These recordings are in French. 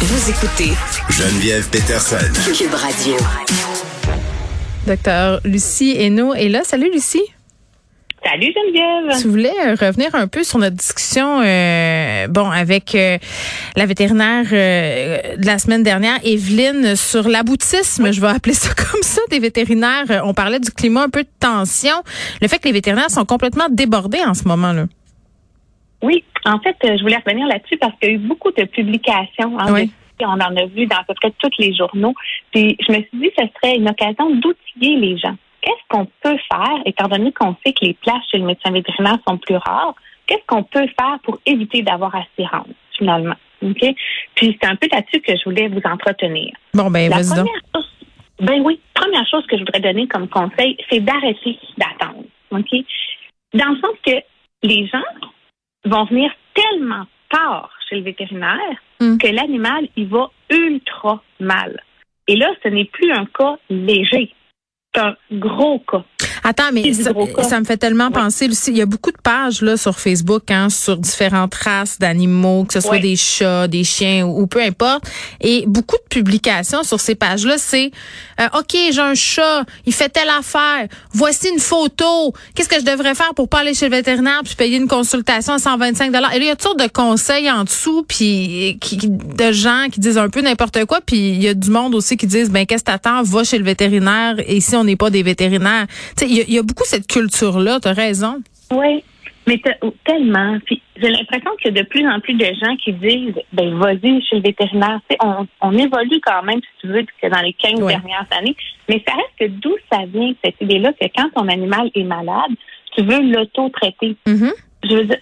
Vous écoutez Geneviève Peterson. Cube Radio. Docteur Lucie Hainaut est là. Salut Lucie. Salut Geneviève. Tu voulais euh, revenir un peu sur notre discussion, euh, bon, avec euh, la vétérinaire euh, de la semaine dernière, Evelyne, sur l'aboutisme, je vais appeler ça comme ça, des vétérinaires. Euh, On parlait du climat, un peu de tension, le fait que les vétérinaires sont complètement débordés en ce moment-là. Oui, en fait, euh, je voulais revenir là-dessus parce qu'il y a eu beaucoup de publications. hein, Oui. On en a vu dans à peu près tous les journaux. Puis je me suis dit que ce serait une occasion d'outiller les gens. Qu'est-ce qu'on peut faire, étant donné qu'on sait que les places chez le médecin vétérinaire sont plus rares, qu'est-ce qu'on peut faire pour éviter d'avoir assurance, finalement? OK? Puis c'est un peu là-dessus que je voulais vous entretenir. Bon, ben, La donc. première chose, ben oui, première chose que je voudrais donner comme conseil, c'est d'arrêter d'attendre. OK? Dans le sens que les gens vont venir tellement tard chez le vétérinaire Mm. que l'animal, il va ultra mal. Et là, ce n'est plus un cas léger. C'est un gros cas. Attends, mais ça, me fait tellement Oui. penser, Lucie, il y a beaucoup de pages là sur Facebook hein, sur différentes races d'animaux, que ce soit Oui. des chats, des chiens ou, ou peu importe, et beaucoup de publications sur ces pages-là, c'est euh, OK, j'ai un chat, il fait telle affaire, voici une photo, qu'est-ce que je devrais faire pour pas aller chez le vétérinaire puis payer une consultation à 125 dollars? Et là, il y a toutes sortes de conseils en dessous puis qui, qui- de gens qui disent un peu n'importe quoi, puis il y a du monde aussi qui disent ben qu'est-ce que t'attends, va chez le vétérinaire et ici on n'est pas des vétérinaires. Tu sais, il y, a- il y a beaucoup cette culture là, tu as raison. Oui, mais te- tellement. Puis j'ai l'impression qu'il y a de plus en plus de gens qui disent ben vas-y chez le vétérinaire. On, on évolue quand même, si tu veux, que dans les 15 Ouais. dernières années. Mais ça reste que d'où ça vient, cette idée-là, que quand ton animal est malade, tu veux l'auto-traiter. Mhm. Je veux dire,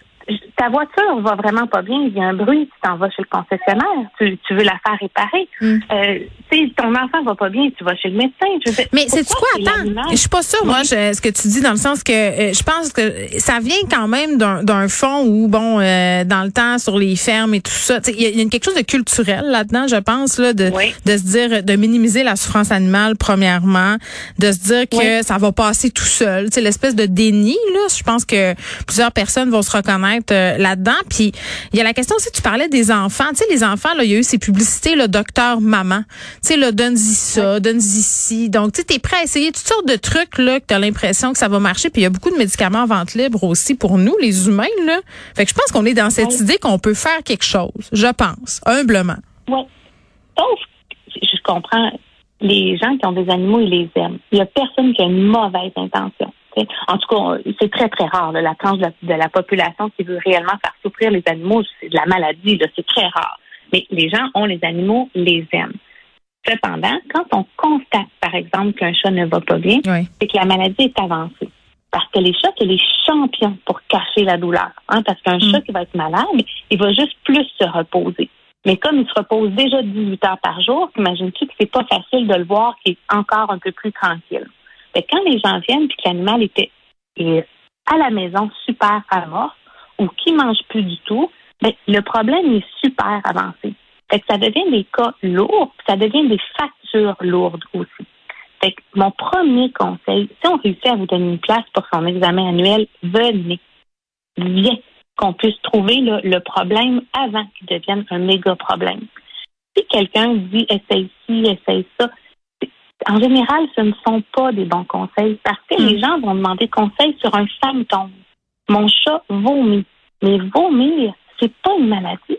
ta voiture va vraiment pas bien, il y a un bruit, tu t'en vas chez le concessionnaire, tu, tu veux la faire réparer. Mm. Euh, tu ton enfant va pas bien, tu vas chez le médecin. Je Mais c'est quoi? c'est attends, je suis pas sûre moi je- ce que tu dis dans le sens que euh, je pense que ça vient quand même d'un d'un fond où bon euh, dans le temps sur les fermes et tout ça, il y, a- il y a quelque chose de culturel là-dedans, je pense là de Oui. de se dire de minimiser la souffrance animale premièrement, de se dire que Oui. ça va passer tout seul, sais l'espèce de déni là, je pense que plusieurs personnes vont se reconnaître euh, là-dedans puis il y a la question aussi tu parlais des enfants, tu sais les enfants là, il y a eu ces publicités le docteur maman. Tu sais là donne-y ça, donne-y ci. Donc tu sais t'es prêt à essayer toutes sortes de trucs là que tu as l'impression que ça va marcher puis il y a beaucoup de médicaments en vente libre aussi pour nous les humains là. Fait que je pense qu'on est dans cette idée qu'on peut faire quelque chose, je pense, humblement. Oui. Sauf, je comprends, les gens qui ont des animaux, ils les aiment. Il n'y a personne qui a une mauvaise intention. En tout cas, c'est très, très rare, là, la tranche de la, de la population qui veut réellement faire souffrir les animaux. C'est de la maladie, c'est très rare. Mais les gens ont les animaux, les aiment. Cependant, quand on constate, par exemple, qu'un chat ne va pas bien, Oui. c'est que la maladie est avancée. Parce que les chats, c'est les champions pour cacher la douleur. Hein, parce qu'un Mm. chat qui va être malade, il va juste plus se reposer. Mais comme il se repose déjà 18 heures par jour, imagines-tu que c'est pas facile de le voir qu'il est encore un peu plus tranquille? Que quand les gens viennent puis que l'animal était à la maison super amorphe ou qui mange plus du tout, ben, le problème est super avancé. Fait que ça devient des cas lourds, ça devient des factures lourdes aussi. Fait que mon premier conseil, si on réussit à vous donner une place pour son examen annuel, venez. Viens qu'on puisse trouver le problème avant qu'il devienne un méga problème. Si quelqu'un dit essaye ci, essaye ça, en général, ce ne sont pas des bons conseils parce que Mm. les gens vont demander conseil sur un symptôme. Mon chat vomit. Mais vomir, c'est pas une maladie. Tu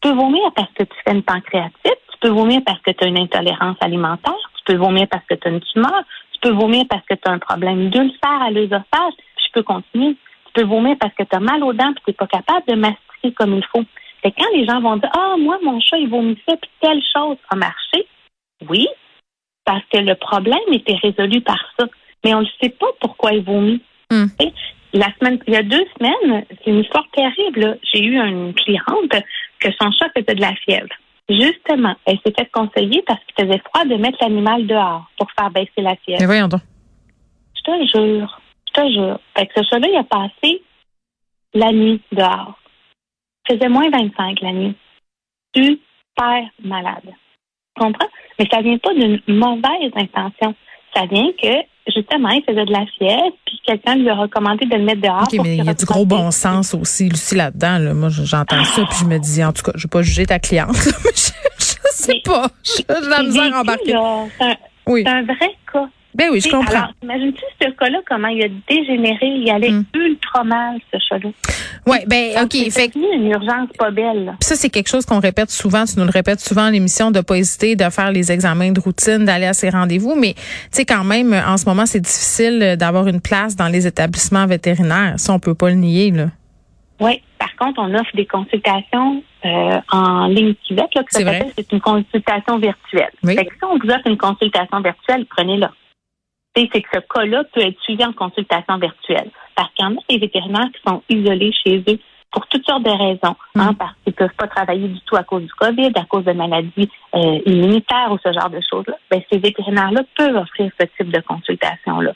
peux vomir parce que tu fais une pancréatite, tu peux vomir parce que tu as une intolérance alimentaire, tu peux vomir parce que tu as une tumeur, tu peux vomir parce que tu as un problème d'ulcère à l'œsophage, puis je peux continuer. Tu peux vomir parce que tu as mal aux dents puis tu n'es pas capable de mastiquer comme il faut. Fait que quand les gens vont dire Ah, moi, mon chat, il vomissait puis telle chose a marché, oui, parce que le problème était résolu par ça. Mais on ne sait pas pourquoi il vomit. Hmm. La semaine, il y a deux semaines, c'est une histoire terrible. J'ai eu une cliente que son chat faisait de la fièvre. Justement, elle s'est fait conseiller parce qu'il faisait froid de mettre l'animal dehors pour faire baisser la fièvre. Mais voyons donc. Je te jure, je te jure. Fait que ce chat-là, il a passé la nuit dehors. Il faisait moins 25 la nuit. Super malade. Comprends? Mais ça vient pas d'une mauvaise intention. Ça vient que, justement, il faisait de la fièvre, puis quelqu'un lui a recommandé de le mettre dehors. OK, pour mais il y a du gros bon sens aussi, Lucie, là-dedans. Là. Moi, j'entends ça, puis je me dis, en tout cas, je vais pas juger ta cliente. mais je- sais pas. J'ai la misère à embarquer. C'est un, vrai. Ben oui, je comprends. Alors, imagine-tu ce cas-là, comment il a dégénéré, il allait hmm. ultra mal, ce chat-là. Oui, ben, OK. C'est une urgence pas belle. ça, c'est quelque chose qu'on répète souvent. Tu nous le répètes souvent à l'émission de pas hésiter de faire les examens de routine, d'aller à ces rendez-vous. Mais, tu sais, quand même, en ce moment, c'est difficile d'avoir une place dans les établissements vétérinaires. Ça, on peut pas le nier, là. Oui. Par contre, on offre des consultations euh, en ligne là, que c'est une consultation virtuelle. Oui. Fait que si on vous offre une consultation virtuelle, prenez-la c'est que ce cas-là peut être suivi en consultation virtuelle. Parce qu'il y en a des vétérinaires qui sont isolés chez eux pour toutes sortes de raisons, hein, mm. parce qu'ils ne peuvent pas travailler du tout à cause du COVID, à cause de maladies euh, immunitaires ou ce genre de choses-là. Ben, ces vétérinaires-là peuvent offrir ce type de consultation-là.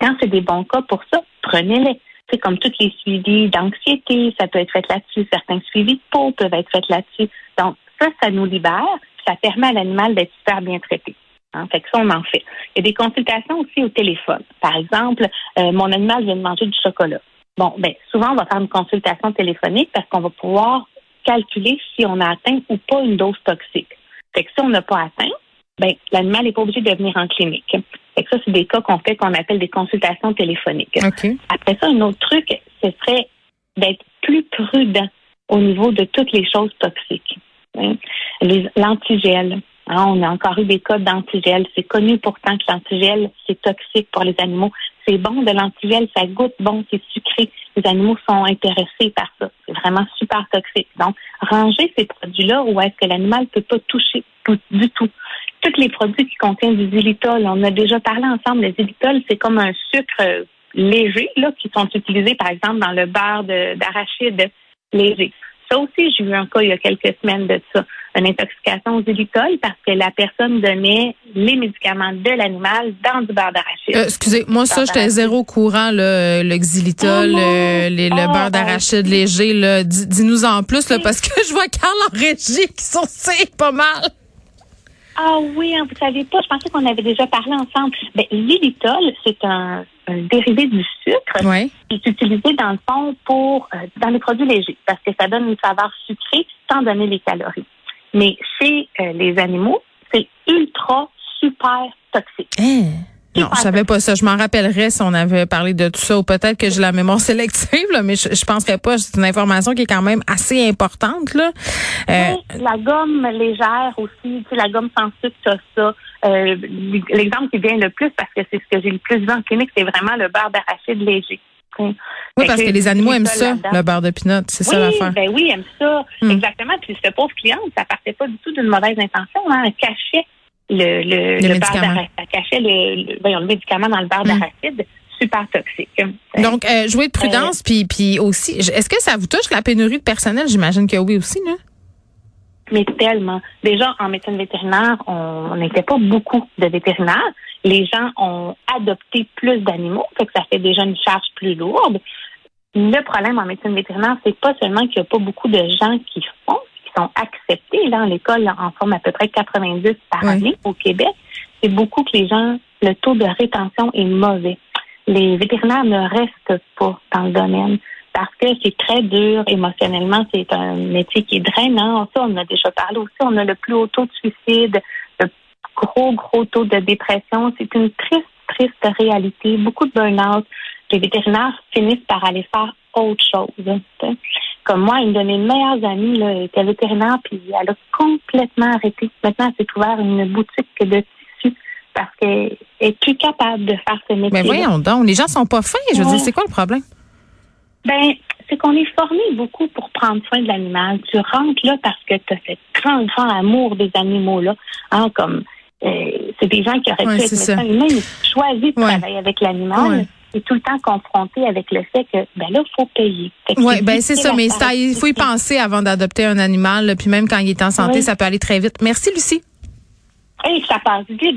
Quand c'est des bons cas pour ça, prenez-les. C'est comme tous les suivis d'anxiété, ça peut être fait là-dessus. Certains suivis de peau peuvent être faits là-dessus. Donc, ça, ça nous libère, ça permet à l'animal d'être super bien traité. Hein, fait que ça, on en fait. Il y a des consultations aussi au téléphone. Par exemple, euh, mon animal vient de manger du chocolat. Bon, ben souvent, on va faire une consultation téléphonique parce qu'on va pouvoir calculer si on a atteint ou pas une dose toxique. Fait que si on n'a pas atteint, ben l'animal n'est pas obligé de venir en clinique. Fait que ça, c'est des cas qu'on fait qu'on appelle des consultations téléphoniques. Après ça, un autre truc, ce serait d'être plus prudent au niveau de toutes les choses toxiques. Hein. L'antigel, Hein, on a encore eu des cas d'antigel. C'est connu pourtant que l'antigel, c'est toxique pour les animaux. C'est bon de l'antigel, ça goûte bon, c'est sucré. Les animaux sont intéressés par ça. C'est vraiment super toxique. Donc, ranger ces produits-là où est-ce que l'animal ne peut pas toucher du tout? Tous les produits qui contiennent du xylitol, on a déjà parlé ensemble. Le xylitol, c'est comme un sucre léger là, qui sont utilisés, par exemple, dans le beurre d'arachide léger. Ça aussi, j'ai eu un cas il y a quelques semaines de ça, une intoxication au xylitol parce que la personne donnait les médicaments de l'animal dans du beurre d'arachide. Euh, excusez, moi ça, j'étais zéro courant, le, le xylitol, oh euh, le oh, beurre d'arachide léger. Dis-nous en plus là, parce que je vois Carl en régie qui sont pas mal. Ah oui, hein, vous savez pas, je pensais qu'on avait déjà parlé ensemble. Ben, l'xylitol, c'est un un dérivé du sucre qui est utilisé dans le fond pour euh, dans les produits légers parce que ça donne une saveur sucrée sans donner les calories. Mais chez euh, les animaux, c'est ultra super toxique. Hein? Non, je savais pas ça. Je m'en rappellerais si on avait parlé de tout ça ou peut-être que j'ai la mémoire sélective, mais je, je penserais pas. C'est une information qui est quand même assez importante. Là. Euh, la gomme légère aussi, tu sais, la gomme sans sucre, ça, ça. Euh, l'exemple qui vient le plus, parce que c'est ce que j'ai le plus vu en clinique, c'est vraiment le beurre d'arachide léger. Oui, parce que, les animaux aiment ça, le beurre de pinot, c'est ça l'affaire. Ben oui, aiment ça, hmm. exactement. Puis cette pauvre cliente, ça partait pas du tout d'une mauvaise intention, hein. elle cachait le, le, le, beurre d'arachide, elle cachait le, le, médicament dans le beurre d'arachide super toxique. Donc, euh, jouer de prudence, euh, puis, puis aussi, est-ce que ça vous touche la pénurie de personnel? J'imagine que oui aussi, là mais tellement. Déjà, en médecine vétérinaire, on n'était pas beaucoup de vétérinaires. Les gens ont adopté plus d'animaux, fait que ça fait déjà une charge plus lourde. Le problème en médecine vétérinaire, c'est pas seulement qu'il n'y a pas beaucoup de gens qui font, qui sont acceptés. Là, l'école en forme à peu près 90 par année au Québec. C'est beaucoup que les gens, le taux de rétention est mauvais. Les vétérinaires ne restent pas dans le domaine parce que c'est très dur émotionnellement. C'est un métier qui est drainant. Ça, on a déjà parlé aussi. On a le plus haut taux de suicide, gros, gros taux de dépression. C'est une triste, triste réalité. Beaucoup de burn-out. Les vétérinaires finissent par aller faire autre chose. Comme moi, une de mes meilleures amies là, était vétérinaire, puis elle a complètement arrêté. Maintenant, elle s'est ouvert une boutique de tissus parce qu'elle est plus capable de faire ce métier. Mais voyons donc, les gens sont pas fins. Je veux dire, c'est quoi le problème? Ben, c'est qu'on est formé beaucoup pour prendre soin de l'animal. Tu rentres là parce que tu as ce grand, grand amour des animaux-là. Hein, comme c'est des gens qui auraient pu être médecins humains, mais choisi de travailler avec l'animal. Et tout le temps confronté avec le fait que ben là, il faut payer. Oui, ben c'est ça, mais ça, il faut y penser avant d'adopter un animal. puis même quand il est en santé, ça peut aller très vite. Merci, Lucie. Hey, ça passe vite,